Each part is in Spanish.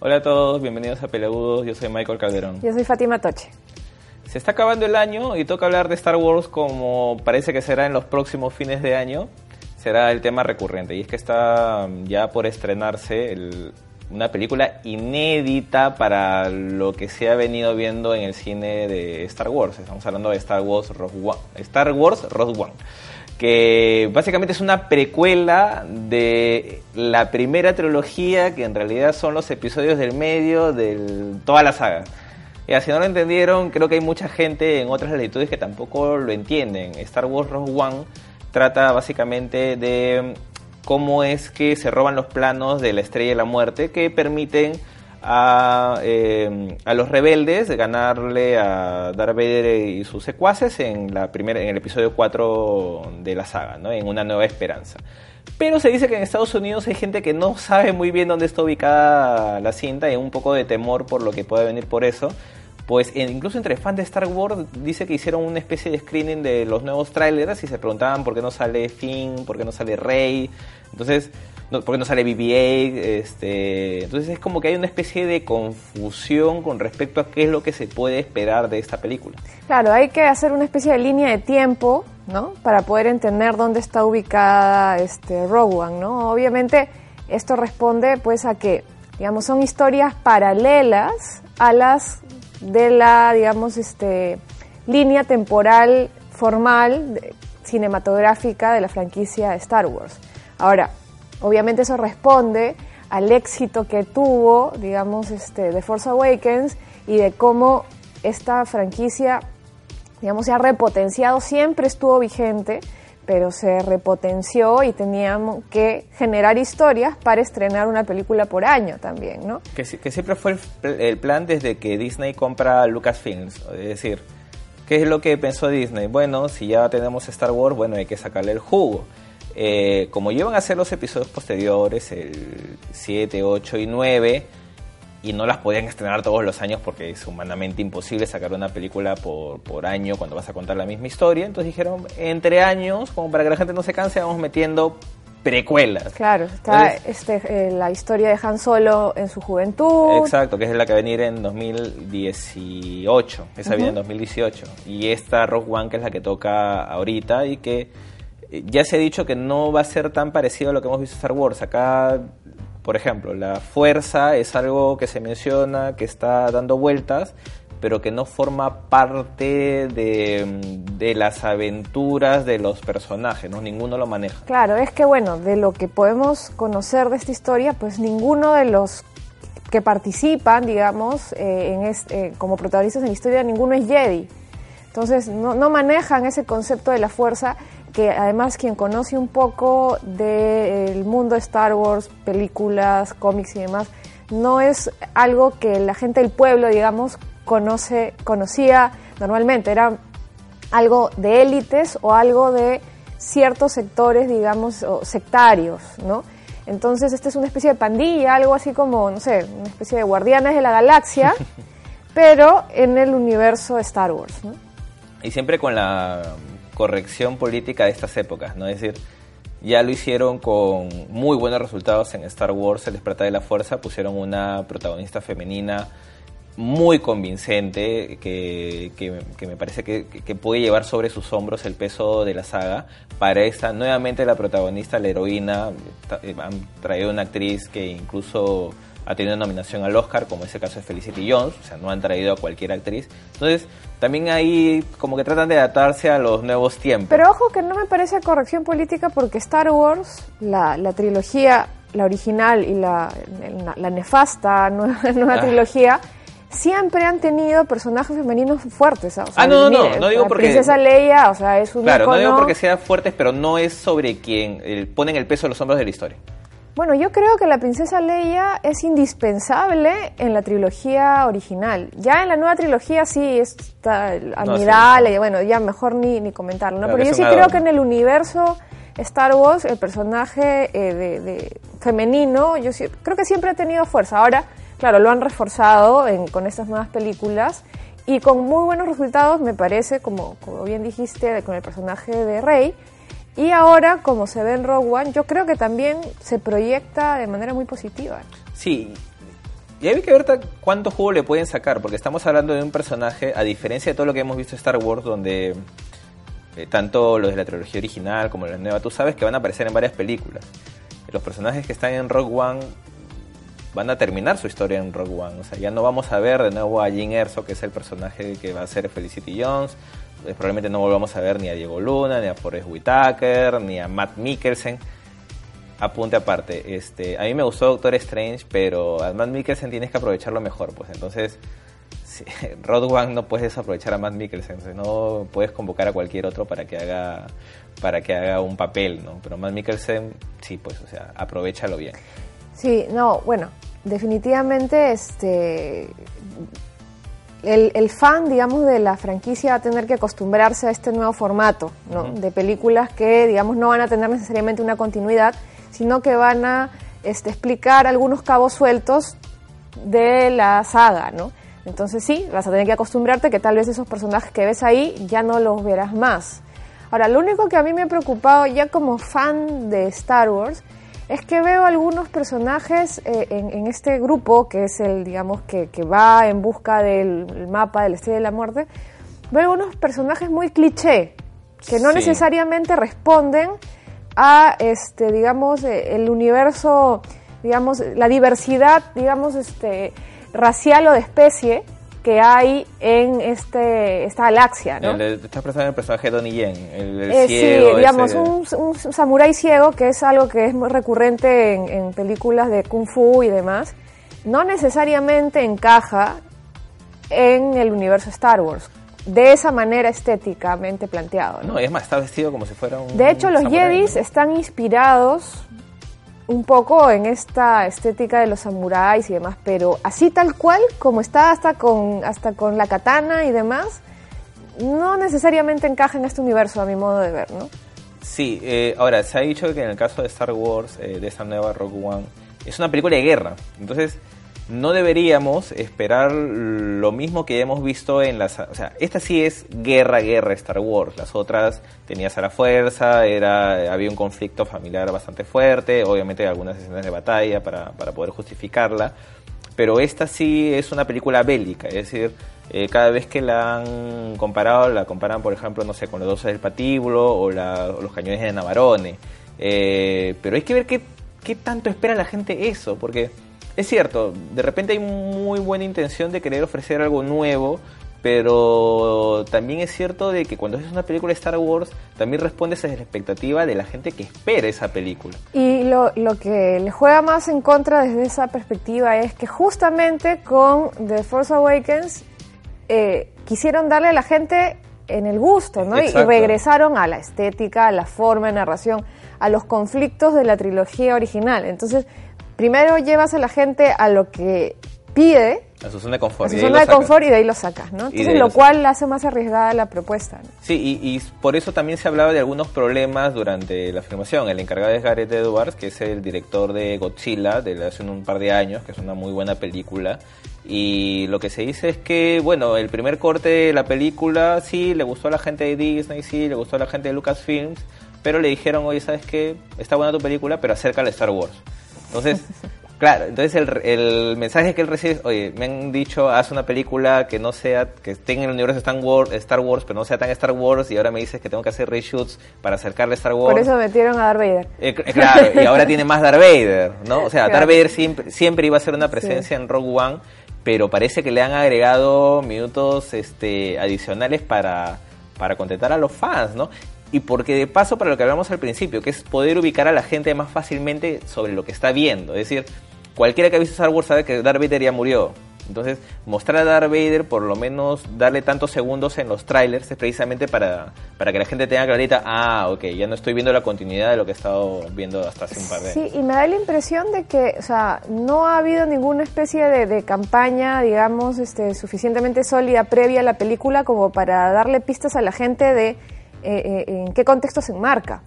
Hola a todos, bienvenidos a Peleagudos, yo soy Michael Calderón. Yo soy Fátima Toche. Se está acabando el año y toca hablar de Star Wars como parece que será en los próximos fines de año. Será el tema recurrente y es que está ya por estrenarse el- una película inédita para lo que se ha venido viendo en el cine de Star Wars. Estamos hablando de Star Wars Rogue One. Star Wars Rogue One que básicamente es una precuela de la primera trilogía, que en realidad son los episodios del medio de toda la saga. Ya, si no lo entendieron, creo que hay mucha gente en otras latitudes que tampoco lo entienden. Star Wars Rogue One trata básicamente de cómo es que se roban los planos de la Estrella de la Muerte que permiten a, eh, a los rebeldes ganarle a Darth Vader y sus secuaces en, la primera, en el episodio 4 de la saga, ¿no? en Una Nueva Esperanza. Pero se dice que en Estados Unidos hay gente que no sabe muy bien dónde está ubicada la cinta y un poco de temor por lo que puede venir por eso. Pues en- incluso entre fans de Star Wars dice que hicieron una especie de screening de los nuevos trailers y se preguntaban por qué no sale Finn, por qué no sale Rey, entonces, por qué no sale BB-8, este, entonces es como que hay una especie de confusión con respecto a qué es lo que se puede esperar de esta película. Claro, hay que hacer una especie de línea de tiempo, ¿no? Para poder entender dónde está ubicada este Rogue One, ¿no? Obviamente esto responde pues a que, digamos, son historias paralelas a las de la, digamos, este línea temporal formal cinematográfica de la franquicia Star Wars. Ahora, obviamente eso responde al éxito que tuvo, digamos, este, The Force Awakens y de cómo esta franquicia, digamos, se ha repotenciado, siempre estuvo vigente, pero se repotenció y teníamos que generar historias para estrenar una película por año también, ¿no? Que, si- que siempre fue el, pl- el plan desde que Disney compra Lucasfilms, es decir, ¿qué es lo que pensó Disney? Bueno, si ya tenemos Star Wars, bueno, hay que sacarle el jugo. Eh, como llevan a hacer los episodios posteriores, el 7, 8 y 9, y no las podían estrenar todos los años porque es humanamente imposible sacar una película por, por año cuando vas a contar la misma historia. Entonces dijeron, entre años, como para que la gente no se canse, vamos metiendo precuelas. Claro, está Entonces- este, eh, la historia de Han Solo en su juventud. Exacto, que es la que va a venir en 2018. Esa viene en 2018. Y esta Rock One, que es la que toca ahorita y que eh, ya se ha dicho que no va a ser tan parecido a lo que hemos visto en Star Wars. Acá, por ejemplo, la fuerza es algo que se menciona, que está dando vueltas, pero que no forma parte de, de las aventuras de los personajes, ¿no? Ninguno lo maneja. Claro, es que bueno, de lo que podemos conocer de esta historia, pues ninguno de los que participan, digamos, eh, en es- eh, como protagonistas en la historia, ninguno es Jedi. Entonces, no, no manejan ese concepto de la fuerza, que además quien conoce un poco del mundo de Star Wars, películas, cómics y demás, no es algo que la gente del pueblo, digamos, conoce, conocía normalmente. Era algo de élites o algo de ciertos sectores, digamos, o sectarios, ¿no? Entonces, esta es una especie de pandilla, algo así como, no sé, una especie de guardianes de la galaxia, pero en el universo de Star Wars, ¿no? Y siempre con la corrección política de estas épocas, ¿no? Es decir, ya lo hicieron con muy buenos resultados en Star Wars, El despertar de la fuerza, pusieron una protagonista femenina muy convincente que, que- me parece que, que puede llevar sobre sus hombros el peso de la saga. Para esta, nuevamente la protagonista, la heroína, eh, han traído una actriz que incluso ha tenido nominación al Oscar, como es el caso de Felicity Jones, o sea, no han traído a cualquier actriz. Entonces, también ahí como que tratan de adaptarse a los nuevos tiempos. Pero ojo que no me parece corrección política porque Star Wars, la, la trilogía la original y la, la, nefasta nueva, ah. trilogía, siempre han tenido personajes femeninos fuertes. ¿ah? ah, no, no, no, digo porque... Princesa Leia, o sea, es un Claro, no digo porque sean fuertes, pero no es sobre quien ponen el peso de los hombros de la historia. Bueno, yo creo que la princesa Leia es indispensable en la trilogía original. Ya en la nueva trilogía sí está Amidala, y bueno, ya mejor ni, ni comentarlo, ¿no? Pero yo sí creo que en el universo Star Wars, el personaje eh, de, femenino, yo creo que siempre ha tenido fuerza. Ahora, claro, lo han reforzado con estas nuevas películas y con muy buenos resultados, me parece, como, como bien dijiste, con el personaje de Rey. Y ahora, como se ve en Rogue One, yo creo que también se proyecta de manera muy positiva. Sí, y hay que ver cuánto juego le pueden sacar, porque estamos hablando de un personaje, a diferencia de todo lo que hemos visto en Star Wars, donde eh, tanto los de la trilogía original como la nueva, tú sabes que van a aparecer en varias películas. Los personajes que están en Rogue One van a terminar su historia en Rogue One. O sea, ya no vamos a ver de nuevo a Jim Erso, que es el personaje que va a ser Felicity Jones. Eh, probablemente no volvamos a ver ni a Diego Luna, ni a Forrest Whitaker, ni a Matt Mikkelsen. Apunte aparte, este, a mí me gustó Doctor Strange, pero a Matt Mikkelsen tienes que aprovecharlo mejor, pues entonces Rod One no puedes aprovechar a Matt Mikkelsen, no puedes convocar a cualquier otro para que haga para que haga un papel, ¿no? Pero Matt Mikkelsen sí, pues, o sea, aprovechalo bien. Sí, no, bueno, definitivamente este el, fan, digamos, de la franquicia va a tener que acostumbrarse a este nuevo formato, ¿no? De películas que, digamos, no van a tener necesariamente una continuidad, sino que van a este, explicar algunos cabos sueltos de la saga, ¿no? Entonces sí, vas a tener que acostumbrarte que tal vez esos personajes que ves ahí ya no los verás más. Ahora, lo único que a mí me ha preocupado ya como fan de Star Wars es que veo algunos personajes eh, en, este grupo, que es el, digamos, que, va en busca del mapa del Estrella de la Muerte, veo algunos personajes muy cliché, que no necesariamente responden a, este, digamos, eh, el universo, digamos, la diversidad, digamos, este, racial o de especie que hay en este esta galaxia, ¿no? estás pensando en el personaje de Donnie Yen, el, eh, ciego. Sí, digamos, un, un samurái ciego, que es algo que es muy recurrente en, películas de Kung Fu y demás, no necesariamente encaja en el universo Star Wars, de esa manera estéticamente planteado. No, es más, está vestido como si fuera un. De hecho, los Jedis están inspirados un poco en esta estética de los samuráis y demás, pero así tal cual, como está hasta con, hasta con la katana y demás, no necesariamente encaja en este universo a mi modo de ver, ¿no? Sí, eh, ahora, se ha dicho que en el caso de Star Wars, eh, de esta nueva Rogue One, es una película de guerra, entonces no deberíamos esperar lo mismo que hemos visto en las... O sea, esta sí es guerra, guerra Star Wars. Las otras tenías a la fuerza, era, había un conflicto familiar bastante fuerte, obviamente algunas escenas de batalla para, para poder justificarla. Pero esta sí es una película bélica, es decir, eh, cada vez que la han comparado, la comparan, por ejemplo, no sé, con los doce del patíbulo o, los cañones de Navarone. Eh, pero hay que ver qué, qué tanto espera la gente eso, porque es cierto, de repente hay muy buena intención de querer ofrecer algo nuevo, pero también es cierto de que cuando es una película de Star Wars, también responde a esa expectativa de la gente que espera esa película. Y lo, lo que le juega más en contra desde esa perspectiva es que justamente con The Force Awakens eh, quisieron darle a la gente en el gusto, ¿no? Y regresaron a la estética, a la forma de narración, a los conflictos de la trilogía original. Entonces, primero llevas a la gente a lo que pide. A su zona de confort. A su zona de confort y de ahí lo sacas, ¿no? Entonces, lo cual hace más arriesgada la propuesta. Sí, y, por eso también se hablaba de algunos problemas durante la filmación. El encargado es Gareth Edwards, que es el director de Godzilla, de hace un par de años, que es una muy buena película. Y lo que se dice es que, bueno, el primer corte de la película sí le gustó a la gente de Disney, sí le gustó a la gente de Lucasfilms, pero le dijeron, oye, ¿sabes qué? Está buena tu película, pero acércala a Star Wars. Entonces, claro, entonces el, el, mensaje que él recibe es, oye, me han dicho, haz una película que no sea, que esté en el universo de Star Wars, Star Wars, pero no sea tan Star Wars, y ahora me dices que tengo que hacer reshoots para acercarle a Star Wars. Por eso metieron a Darth Vader. Eh, eh, claro, y ahora tiene más Darth Vader, ¿no? O sea, Darth Vader siempre, siempre iba a ser una presencia en Rogue One, pero parece que le han agregado minutos este, adicionales para, para contentar a los fans, ¿no? Y porque de paso para lo que hablamos al principio, que es poder ubicar a la gente más fácilmente sobre lo que está viendo. Es decir, cualquiera que ha visto Star Wars sabe que Darth Vader ya murió. Entonces, mostrar a Darth Vader, por lo menos darle tantos segundos en los trailers, es precisamente para, para que la gente tenga clarita, ah, ok, ya no estoy viendo la continuidad de lo que he estado viendo hasta hace un par de años. Sí, y me da la impresión de que, o sea, no ha habido ninguna especie de, de campaña, digamos, este, suficientemente sólida previa a la película como para darle pistas a la gente de eh, eh, en qué contexto se enmarca.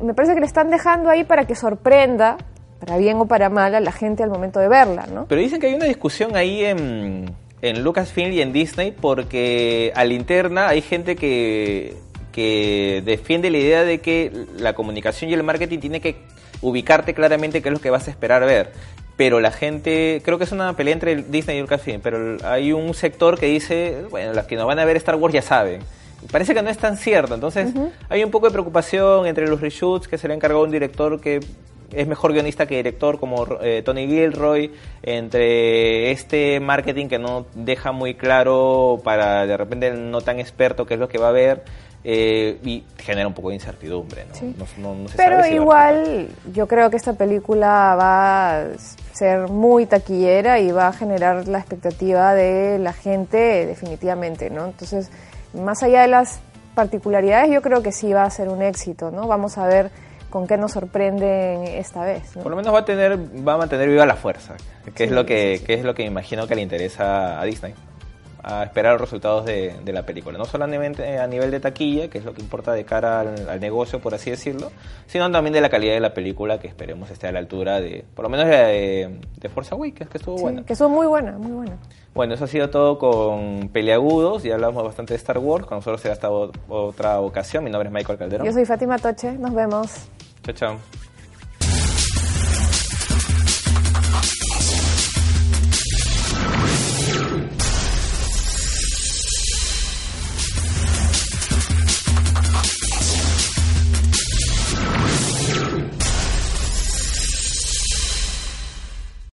me parece que le están dejando ahí para que sorprenda, para bien o para mal, a la gente al momento de verla, ¿no? Pero dicen que hay una discusión ahí en, en Lucasfilm y en Disney porque a la interna hay gente que, que defiende la idea de que la comunicación y el marketing tiene que ubicarte claramente qué es lo que vas a esperar ver pero la gente, creo que es una pelea entre Disney y Lucasfilm, pero hay un sector que dice, bueno, las que nos van a ver Star Wars ya saben parece que no es tan cierto. Entonces, hay un poco de preocupación entre los reshoots que se le ha encargado un director que es mejor guionista que director, como eh, Tony Gilroy, entre este marketing que no deja muy claro para de repente el no tan experto qué es lo que va a ver. Eh, y genera un poco de incertidumbre. ¿no? Pero igual yo creo que esta película va a ser muy taquillera y va a generar la expectativa de la gente definitivamente, ¿no? Entonces más allá de las particularidades, yo creo que sí va a ser un éxito, ¿no? Vamos a ver con qué nos sorprenden esta vez. Por lo menos va a tener, va a mantener viva la fuerza, que es lo que, que es lo que imagino que le interesa a Disney a esperar los resultados de, la película. No solamente a nivel de taquilla, que es lo que importa de cara al, negocio, por así decirlo, sino también de la calidad de la película, que esperemos esté a la altura de, por lo menos de, de Forza Week, que estuvo buena. Que estuvo muy buena, muy buena. Bueno, eso ha sido todo con Peleagudos, ya hablamos bastante de Star Wars, con nosotros será hasta otra ocasión. Mi nombre es Michael Calderón. Yo soy Fátima Toche, nos vemos. Chao, chao.